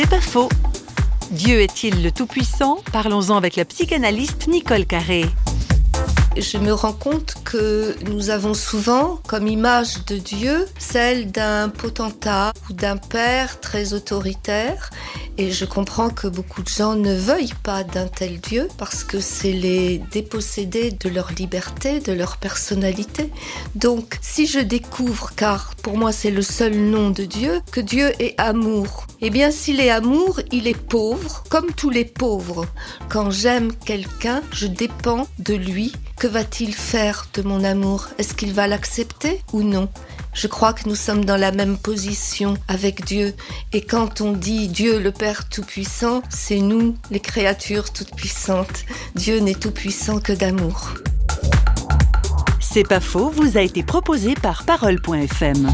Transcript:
C'est pas faux. Dieu est-il le Tout-Puissant? Parlons-en avec la psychanalyste Nicole Carré je me rends compte que nous avons souvent comme image de Dieu celle d'un potentat ou d'un père très autoritaire et je comprends que beaucoup de gens ne veuillent pas d'un tel Dieu parce que c'est les déposséder de leur liberté, de leur personnalité. Donc, si je découvre, car pour moi c'est le seul nom de Dieu, que Dieu est amour, eh bien s'il est amour, il est pauvre, comme tous les pauvres. Quand j'aime quelqu'un, je dépends de lui. Que va-t-il faire de mon amour? Est-ce qu'il va l'accepter ou non? Je crois que nous sommes dans la même position avec Dieu. Et quand on dit Dieu le Père Tout-Puissant, c'est nous, les créatures toutes puissantes. Dieu n'est tout puissant que d'amour. C'est pas faux, vous a été proposé par parole.fm.